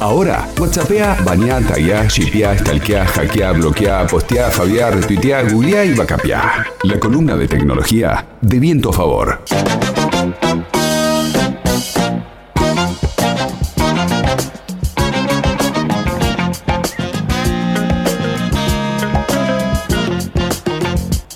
Ahora, WhatsAppea, bañá, tagueá, shipeá, stalkeá, hackeá, bloqueá, posteá, fabiá, retuiteá, googleá y bacapeá. La columna de tecnología de viento a favor.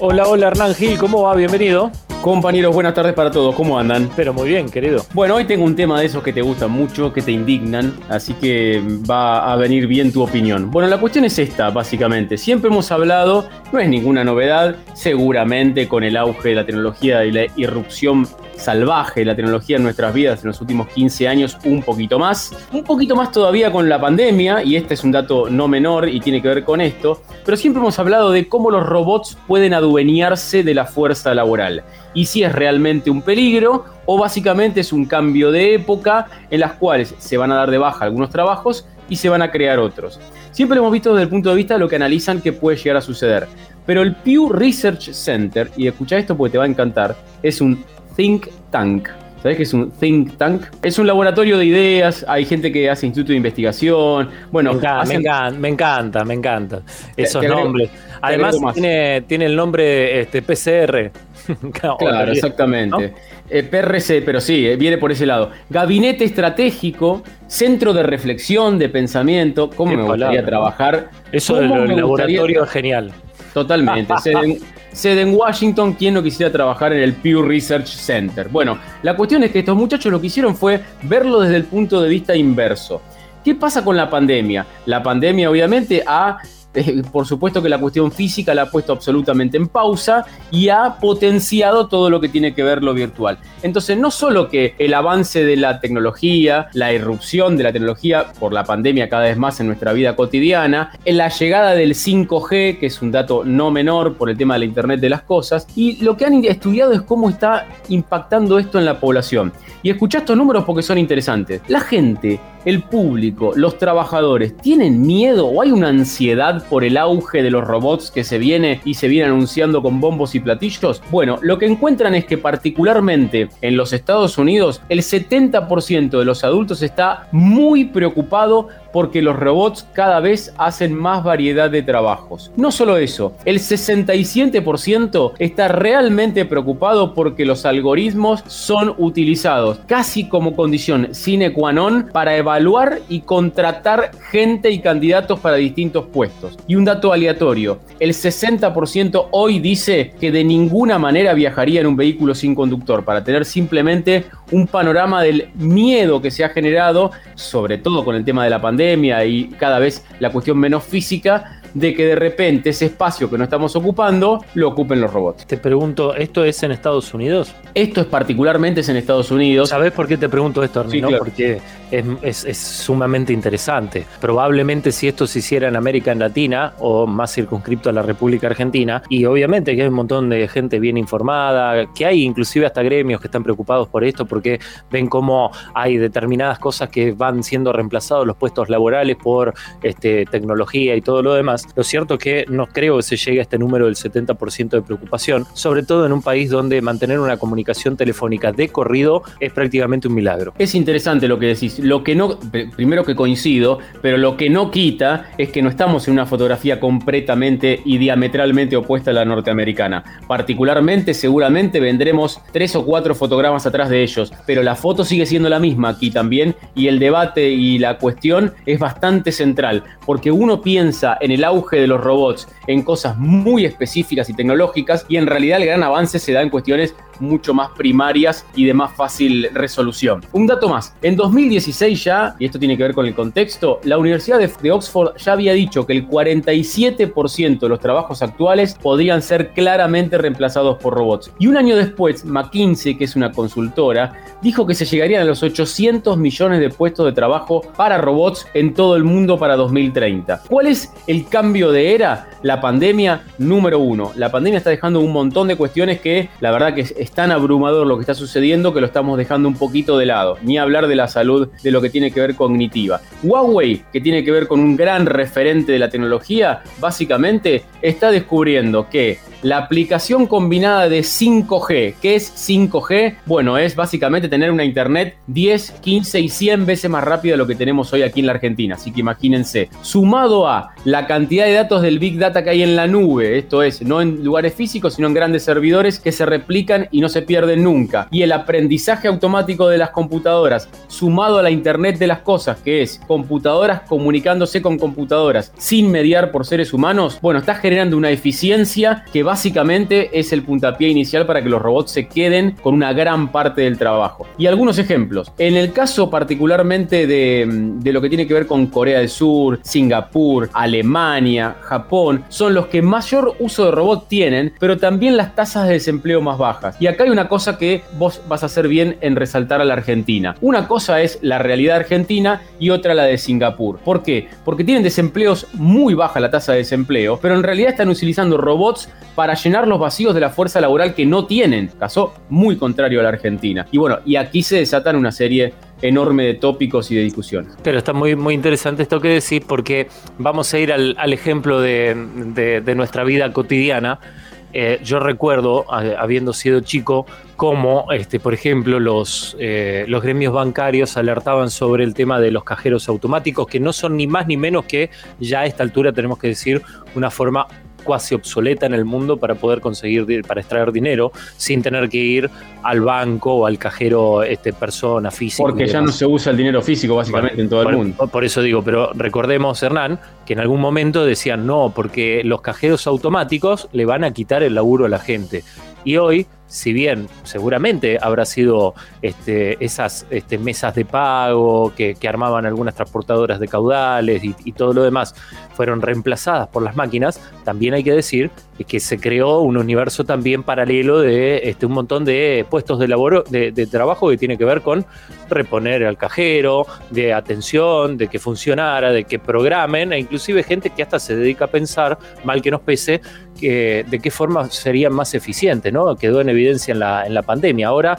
Hola, hola Hernán Gil, ¿cómo va? Bienvenido. Compañeros, buenas tardes para todos, ¿cómo andan? Pero muy bien, querido. Bueno, hoy tengo un tema de esos que te gustan mucho, que te indignan, así que va a venir bien tu opinión. Bueno, la cuestión es esta, básicamente. Siempre hemos hablado, no es ninguna novedad, seguramente con el auge de la tecnología y la irrupción salvaje la tecnología en nuestras vidas en los últimos 15 años, un poquito más. Un poquito más todavía con la pandemia, y este es un dato no menor y tiene que ver con esto, pero siempre hemos hablado de cómo los robots pueden adueñarse de la fuerza laboral y si es realmente un peligro o básicamente es un cambio de época en las cuales se van a dar de baja algunos trabajos y se van a crear otros. Siempre hemos visto desde el punto de vista de lo que analizan que puede llegar a suceder. Pero el Pew Research Center, y escucha esto porque te va a encantar, es un think tank. ¿Sabes qué es un think tank? Es un laboratorio de ideas, hay gente que hace instituto de investigación. Bueno, me encanta, me encanta, esos nombres. Además, tiene, tiene, el nombre este, PCR. claro, exactamente. Eh, PRC, pero sí, eh, viene por ese lado. Gabinete estratégico, centro de reflexión, de pensamiento. ¿Cómo me gustaría trabajar? Eso del laboratorio es genial. Totalmente. sede, en, Washington, ¿quién no quisiera trabajar en el Pew Research Center? Bueno, la cuestión es que estos muchachos lo que hicieron fue verlo desde el punto de vista inverso. ¿Qué pasa con la pandemia? La pandemia obviamente ha por supuesto que la cuestión física la ha puesto absolutamente en pausa y ha potenciado todo lo que tiene que ver lo virtual. Entonces, no solo que el avance de la tecnología, la irrupción de la tecnología por la pandemia cada vez más en nuestra vida cotidiana, la llegada del 5G, que es un dato no menor por el tema de la Internet de las cosas, y lo que han estudiado es cómo está impactando esto en la población. Y escuchá estos números porque son interesantes. La gente el público, los trabajadores, ¿tienen miedo o hay una ansiedad por el auge de los robots que se viene y se viene anunciando con bombos y platillos? Bueno, lo que encuentran es que particularmente en los Estados Unidos, el 70% de los adultos está muy preocupado porque los robots cada vez hacen más variedad de trabajos. No solo eso, el 67% está realmente preocupado porque los algoritmos son utilizados casi como condición sine qua non para evaluar y contratar gente y candidatos para distintos puestos. Y un dato aleatorio, el 60% hoy dice que de ninguna manera viajaría en un vehículo sin conductor para tener simplemente un panorama del miedo que se ha generado, sobre todo con el tema de la pandemia y cada vez la cuestión menos física, de que de repente ese espacio que no estamos ocupando lo ocupen los robots. Te pregunto, ¿esto es en Estados Unidos? Esto es particularmente en Estados Unidos. ¿Sabes por qué te pregunto esto, Arnino? Porque es, sumamente interesante. Probablemente si esto se hiciera en América Latina o más circunscripto a la República Argentina, y obviamente que hay un montón de gente bien informada, que hay inclusive hasta gremios que están preocupados por esto porque ven cómo hay determinadas cosas que van siendo reemplazados los puestos laborales por este, tecnología y todo lo demás. Lo cierto que no creo que se llegue a este número del 70% de preocupación, sobre todo en un país donde mantener una comunicación telefónica de corrido es prácticamente un milagro. Es interesante lo que decís. Lo que no, primero que coincido, pero lo que no quita es que no estamos en una fotografía completamente y diametralmente opuesta a la norteamericana. Particularmente, seguramente vendremos tres o cuatro fotogramas atrás de ellos, pero la foto sigue siendo la misma aquí también y el debate y la cuestión es bastante central, porque uno piensa en el auge de los robots en cosas muy específicas y tecnológicas y en realidad el gran avance se da en cuestiones mucho más primarias y de más fácil resolución. Un dato más, en 2016 ya, y esto tiene que ver con el contexto, la Universidad de, Oxford ya había dicho que el 47% de los trabajos actuales podrían ser claramente reemplazados por robots. Y un año después, McKinsey, que es una consultora, dijo que se llegarían a los 800 millones de puestos de trabajo para robots en todo el mundo para 2030. ¿Cuál es el cambio cambio de era, la pandemia número uno. La pandemia está dejando un montón de cuestiones que la verdad que es tan abrumador lo que está sucediendo que lo estamos dejando un poquito de lado. Ni hablar de la salud, de lo que tiene que ver cognitiva. Huawei, que tiene que ver con un gran referente de la tecnología, básicamente está descubriendo que la aplicación combinada de 5G, ¿qué es 5G? Bueno, es básicamente tener una internet 10, 15 y 100 veces más rápida de lo que tenemos hoy aquí en la Argentina. Así que imagínense, sumado a la cantidad de datos del Big Data que hay en la nube, esto es, no en lugares físicos, sino en grandes servidores que se replican y no se pierden nunca, y el aprendizaje automático de las computadoras, sumado a la Internet de las Cosas, que es computadoras comunicándose con computadoras sin mediar por seres humanos, bueno, está generando una eficiencia que básicamente es el puntapié inicial para que los robots se queden con una gran parte del trabajo. Y algunos ejemplos. En el caso particularmente de, lo que tiene que ver con Corea del Sur, Singapur, Alemania, Japón, son los que mayor uso de robot tienen, pero también las tasas de desempleo más bajas. Y acá hay una cosa que vos vas a hacer bien en resaltar a la Argentina. Una cosa es la realidad argentina y otra la de Singapur. ¿Por qué? Porque tienen desempleos muy baja la tasa de desempleo, pero en realidad están utilizando robots para llenar los vacíos de la fuerza laboral que no tienen. Caso muy contrario a la Argentina. Y bueno, y aquí se desatan una serie enorme de tópicos y de discusiones. Pero está muy, muy interesante esto que decís porque vamos a ir al, ejemplo de, nuestra vida cotidiana. Eh, yo recuerdo, habiendo sido chico, cómo, este, por ejemplo, los, eh, los gremios bancarios alertaban sobre el tema de los cajeros automáticos, que no son ni más ni menos que, ya a esta altura tenemos que decir, una forma cuasi obsoleta en el mundo para poder conseguir, para extraer dinero sin tener que ir al banco o al cajero este, persona física. Porque ya no se usa el dinero físico básicamente en todo el mundo. Por eso digo, pero recordemos, Hernán, que en algún momento decían no, porque los cajeros automáticos le van a quitar el laburo a la gente. Y hoy si bien seguramente habrá sido este, esas este, mesas de pago que, armaban algunas transportadoras de caudales y, todo lo demás fueron reemplazadas por las máquinas, también hay que decir que se creó un universo también paralelo de este, un montón de puestos de, laboro, de, trabajo que tiene que ver con reponer al cajero, de atención, de que funcionara, de que programen, e inclusive gente que hasta se dedica a pensar, mal que nos pese, que, de qué forma serían más eficientes, ¿no? Quedó en evidencia en la, en la pandemia. Ahora,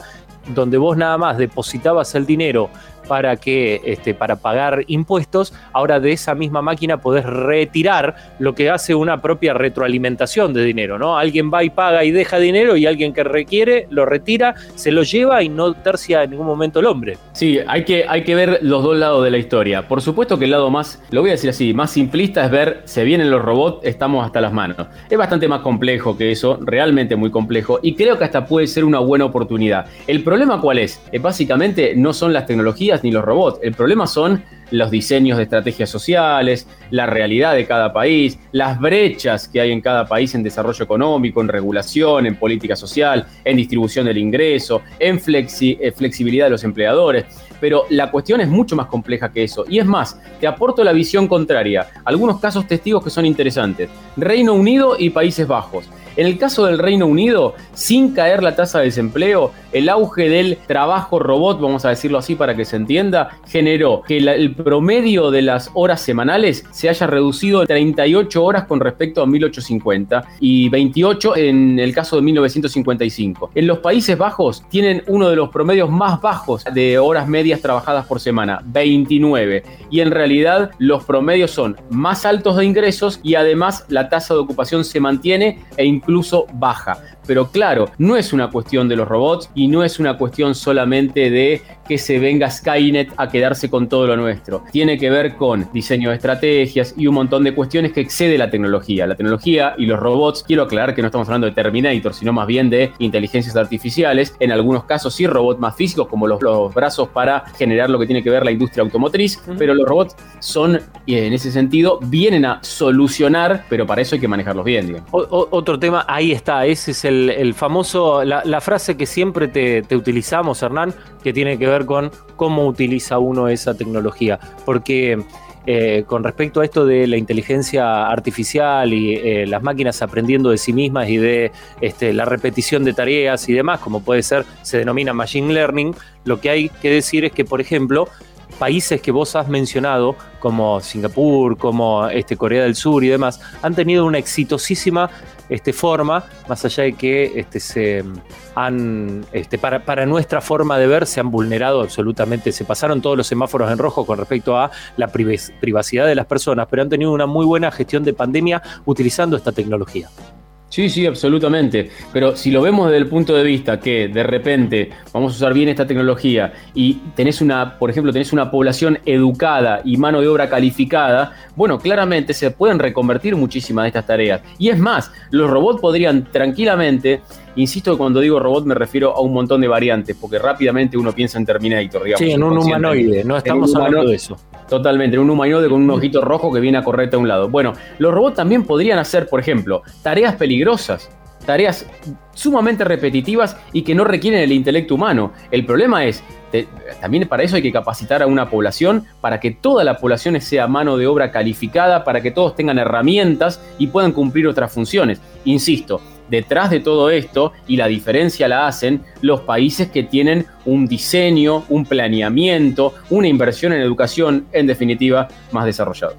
donde vos nada más depositabas el dinero para que este, para pagar impuestos, ahora de esa misma máquina podés retirar lo que hace una propia retroalimentación de dinero, ¿no? Alguien va y paga y deja dinero y alguien que requiere lo retira, se lo lleva y no tercia en ningún momento el hombre. Sí, hay que, hay que ver los dos lados de la historia. Por supuesto que el lado más, lo voy a decir así, más simplista es ver, se vienen los robots, estamos hasta las manos. Es bastante más complejo que eso, realmente muy complejo, y creo que hasta puede ser una buena oportunidad. El problema cuál es? es básicamente no son las tecnologías, ni los robots. El problema son los diseños de estrategias sociales, la realidad de cada país, las brechas que hay en cada país en desarrollo económico, en regulación, en política social, en distribución del ingreso, en eh, flexibilidad de los empleadores. Pero la cuestión es mucho más compleja que eso. Y es más, te aporto la visión contraria. Algunos casos testigos que son interesantes. Reino Unido y Países Bajos. En el caso del Reino Unido, sin caer la tasa de desempleo, el auge del trabajo robot, vamos a decirlo así para que se entienda, generó que el promedio de las horas semanales se haya reducido en 38 horas con respecto a 1850 y 28 en el caso de 1955. En los Países Bajos tienen uno de los promedios más bajos de horas medias trabajadas por semana, 29. Y en realidad los promedios son más altos de ingresos y además la tasa de ocupación se mantiene e incluso baja. Pero claro, no es una cuestión de los robots y no es una cuestión solamente de que se venga Skynet a quedarse con todo lo nuestro. Tiene que ver con diseño de estrategias y un montón de cuestiones que excede la tecnología. La tecnología y los robots, quiero aclarar que no estamos hablando de Terminator, sino más bien de inteligencias artificiales. En algunos casos sí robots más físicos, como los, brazos para generar lo que tiene que ver la industria automotriz, pero los robots son, en ese sentido, vienen a solucionar, pero para eso hay que manejarlos bien. otro tema, ahí está, ese es el el, famoso, la, frase que siempre te, utilizamos, Hernán, que tiene que ver con cómo utiliza uno esa tecnología. Porque eh, con respecto a esto de la inteligencia artificial y eh, las máquinas aprendiendo de sí mismas y de este, la repetición de tareas y demás, como puede ser, se denomina machine learning, lo que hay que decir es que, por ejemplo, países que vos has mencionado, como Singapur, como este, Corea del Sur y demás, han tenido una exitosísima este, forma, más allá de que este, se han, este, para, para, nuestra forma de ver, se han vulnerado absolutamente, se pasaron todos los semáforos en rojo con respecto a la privacidad de las personas, pero han tenido una muy buena gestión de pandemia utilizando esta tecnología. Sí, sí, absolutamente. Pero si lo vemos desde el punto de vista que de repente vamos a usar bien esta tecnología y tenés una, por ejemplo, tenés una población educada y mano de obra calificada, bueno, claramente se pueden reconvertir muchísimas de estas tareas. Y es más, los robots podrían tranquilamente Insisto que cuando digo robot me refiero a un montón de variantes, porque rápidamente uno piensa en Terminator, digamos. Sí, en un humanoide, no estamos hablando de eso. Totalmente, en un humanoide con un ojito rojo que viene a correrte a un lado. Bueno, los robots también podrían hacer, por ejemplo, tareas peligrosas, tareas sumamente repetitivas y que no requieren el intelecto humano. El problema es, también para eso hay que capacitar a una población, para que toda la población sea mano de obra calificada, para que todos tengan herramientas y puedan cumplir otras funciones. Insisto, detrás de todo esto, y la diferencia la hacen los países que tienen un diseño, un planeamiento, una inversión en educación, en definitiva, más desarrollado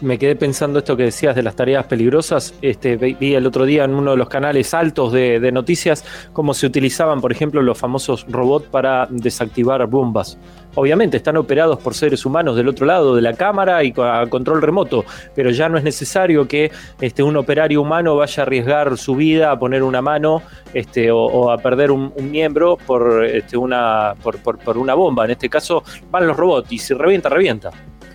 me quedé pensando esto que decías de las tareas peligrosas. Este, vi el otro día en uno de los canales altos de, noticias cómo se utilizaban, por ejemplo, los famosos robots para desactivar bombas. Obviamente están operados por seres humanos del otro lado de la cámara y a control remoto, pero ya no es necesario que este, un operario humano vaya a arriesgar su vida a poner una mano este, o, a perder un, miembro por, este, una, por, por una bomba. En este caso van los robots y si revienta, revienta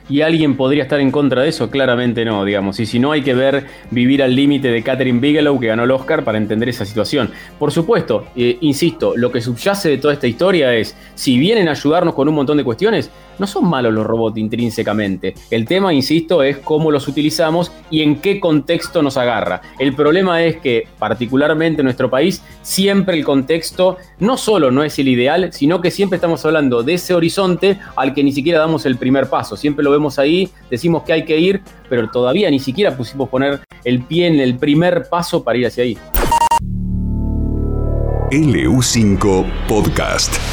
y alguien podría estar en contra de eso, claramente no, digamos. Y si no, hay que ver vivir al límite de Catherine Bigelow, que ganó el Oscar, para entender esa situación. Por supuesto, eh, insisto, lo que subyace de toda esta historia es, si vienen a ayudarnos con un montón de cuestiones, no son malos los robots intrínsecamente. El tema, insisto, es cómo los utilizamos y en qué contexto nos agarra. El problema es que, particularmente en nuestro país, siempre el contexto no solo no es el ideal, sino que siempre estamos hablando de ese horizonte al que ni siquiera damos el primer paso. Siempre lo vemos ahí, decimos que hay que ir, pero todavía ni siquiera pusimos poner el pie en el primer paso para ir hacia ahí. LU5 Podcast.